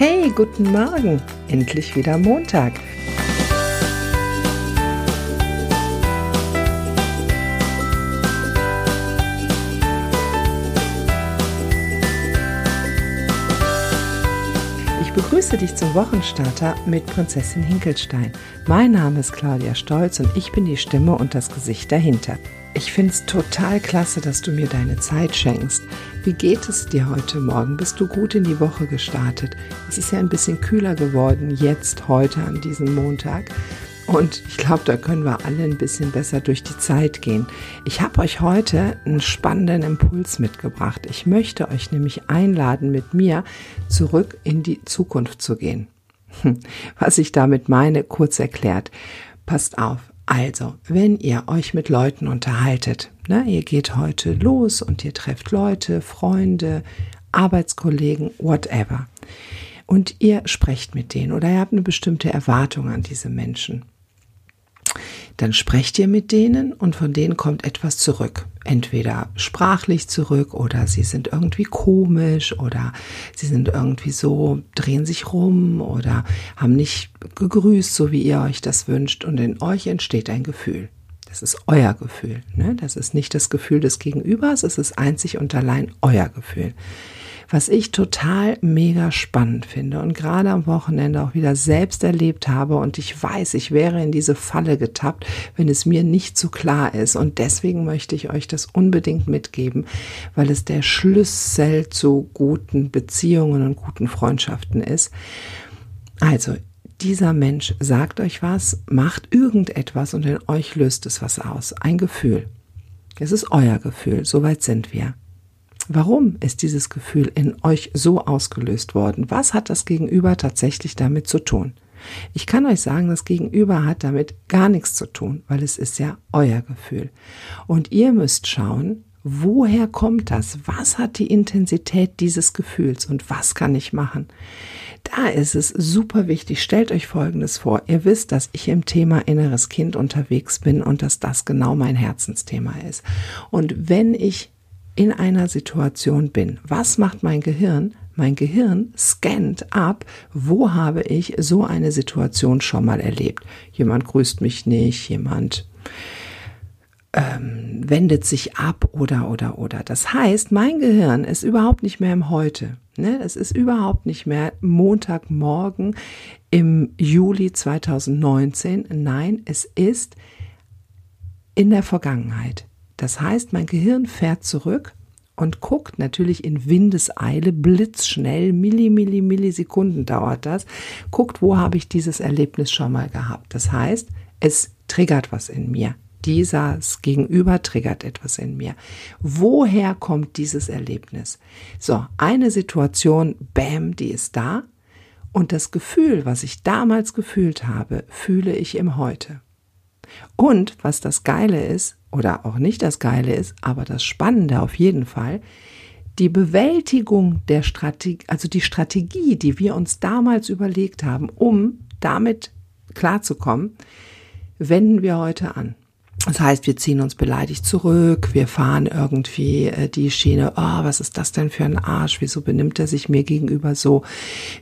Hey, guten Morgen! Endlich wieder Montag. Ich begrüße dich zum Wochenstarter mit Prinzessin Hinkelstein. Mein Name ist Claudia Stolz und ich bin die Stimme und das Gesicht dahinter. Ich finde es total klasse, dass du mir deine Zeit schenkst. Wie geht es dir heute Morgen? Bist du gut in die Woche gestartet? Es ist ja ein bisschen kühler geworden jetzt, heute an diesem Montag. Und ich glaube, da können wir alle ein bisschen besser durch die Zeit gehen. Ich habe euch heute einen spannenden Impuls mitgebracht. Ich möchte euch nämlich einladen, mit mir zurück in die Zukunft zu gehen. Was ich damit meine, kurz erklärt. Passt auf. Also, wenn ihr euch mit Leuten unterhaltet, ne, ihr geht heute los und ihr trefft Leute, Freunde, Arbeitskollegen, whatever, und ihr sprecht mit denen oder ihr habt eine bestimmte Erwartung an diese Menschen, dann sprecht ihr mit denen und von denen kommt etwas zurück. Entweder sprachlich zurück oder sie sind irgendwie komisch oder sie sind irgendwie so, drehen sich rum oder haben nicht gegrüßt, so wie ihr euch das wünscht und in euch entsteht ein Gefühl. Das ist euer Gefühl. Ne? Das ist nicht das Gefühl des Gegenübers, es ist einzig und allein euer Gefühl was ich total mega spannend finde und gerade am Wochenende auch wieder selbst erlebt habe und ich weiß, ich wäre in diese Falle getappt, wenn es mir nicht so klar ist und deswegen möchte ich euch das unbedingt mitgeben, weil es der Schlüssel zu guten Beziehungen und guten Freundschaften ist. Also, dieser Mensch sagt euch was, macht irgendetwas und in euch löst es was aus. Ein Gefühl. Es ist euer Gefühl. Soweit sind wir. Warum ist dieses Gefühl in euch so ausgelöst worden? Was hat das Gegenüber tatsächlich damit zu tun? Ich kann euch sagen, das Gegenüber hat damit gar nichts zu tun, weil es ist ja euer Gefühl. Und ihr müsst schauen, woher kommt das? Was hat die Intensität dieses Gefühls und was kann ich machen? Da ist es super wichtig. Stellt euch Folgendes vor. Ihr wisst, dass ich im Thema inneres Kind unterwegs bin und dass das genau mein Herzensthema ist. Und wenn ich in einer Situation bin. Was macht mein Gehirn? Mein Gehirn scannt ab, wo habe ich so eine Situation schon mal erlebt. Jemand grüßt mich nicht, jemand ähm, wendet sich ab oder oder oder. Das heißt, mein Gehirn ist überhaupt nicht mehr im Heute. Ne? Es ist überhaupt nicht mehr Montagmorgen im Juli 2019. Nein, es ist in der Vergangenheit. Das heißt, mein Gehirn fährt zurück und guckt natürlich in Windeseile, blitzschnell, Milli, Milli, Millisekunden dauert das, guckt, wo habe ich dieses Erlebnis schon mal gehabt. Das heißt, es triggert was in mir. Dieses Gegenüber triggert etwas in mir. Woher kommt dieses Erlebnis? So, eine Situation, bam, die ist da. Und das Gefühl, was ich damals gefühlt habe, fühle ich im Heute. Und was das Geile ist, oder auch nicht das Geile ist, aber das Spannende auf jeden Fall, die Bewältigung der Strategie, also die Strategie, die wir uns damals überlegt haben, um damit klarzukommen, wenden wir heute an. Das heißt, wir ziehen uns beleidigt zurück, wir fahren irgendwie äh, die Schiene, oh, was ist das denn für ein Arsch, wieso benimmt er sich mir gegenüber so?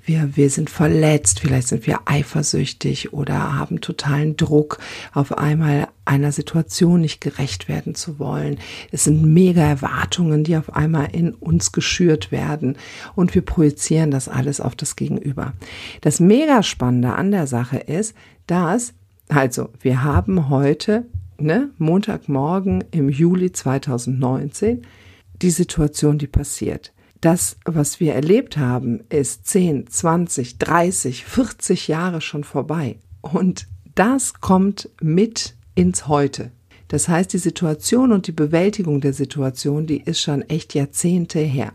Wir, wir sind verletzt, vielleicht sind wir eifersüchtig oder haben totalen Druck, auf einmal einer Situation nicht gerecht werden zu wollen. Es sind mega Erwartungen, die auf einmal in uns geschürt werden und wir projizieren das alles auf das Gegenüber. Das mega Spannende an der Sache ist, dass also, wir haben heute ne, Montagmorgen im Juli 2019, die Situation, die passiert. Das, was wir erlebt haben, ist 10, 20, 30, 40 Jahre schon vorbei. Und das kommt mit ins Heute. Das heißt, die Situation und die Bewältigung der Situation, die ist schon echt Jahrzehnte her.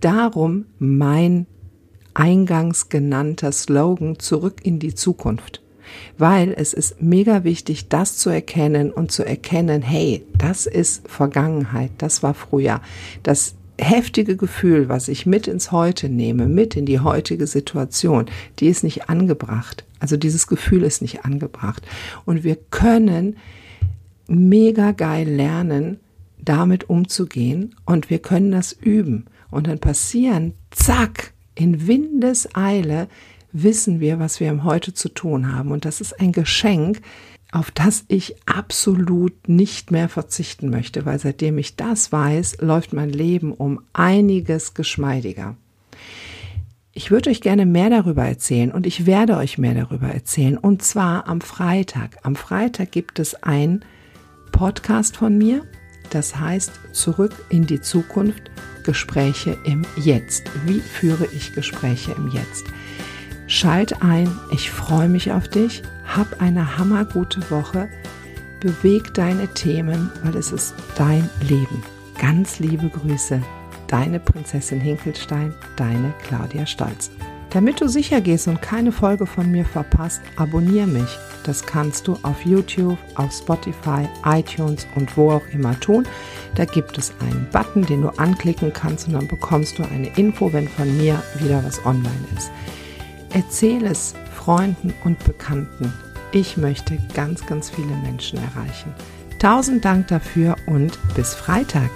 Darum mein eingangs genannter Slogan zurück in die Zukunft weil es ist mega wichtig, das zu erkennen und zu erkennen, hey, das ist Vergangenheit, das war früher. Das heftige Gefühl, was ich mit ins Heute nehme, mit in die heutige Situation, die ist nicht angebracht. Also dieses Gefühl ist nicht angebracht. Und wir können mega geil lernen, damit umzugehen und wir können das üben. Und dann passieren, zack, In Windeseile wissen wir, was wir im Heute zu tun haben. Und das ist ein Geschenk, auf das ich absolut nicht mehr verzichten möchte, weil seitdem ich das weiß, läuft mein Leben um einiges geschmeidiger. Ich würde euch gerne mehr darüber erzählen und ich werde euch mehr darüber erzählen. Und zwar am Freitag. Am Freitag gibt es ein Podcast von mir, das heißt Zurück in die Zukunft, Gespräche im Jetzt. Wie führe ich Gespräche im Jetzt? Schalt ein, ich freue mich auf dich, hab eine hammergute Woche, beweg deine Themen, weil es ist dein Leben. Ganz liebe Grüße, deine Prinzessin Hinkelstein, deine Claudia Stolz. Damit du sicher gehst und keine Folge von mir verpasst, abonniere mich. Das kannst du auf YouTube, auf Spotify, iTunes und wo auch immer tun. Da gibt es einen Button, den du anklicken kannst und dann bekommst du eine Info, wenn von mir wieder was online ist. Erzähle es Freunden und Bekannten. Ich möchte ganz, ganz viele Menschen erreichen. Tausend Dank dafür und bis Freitag.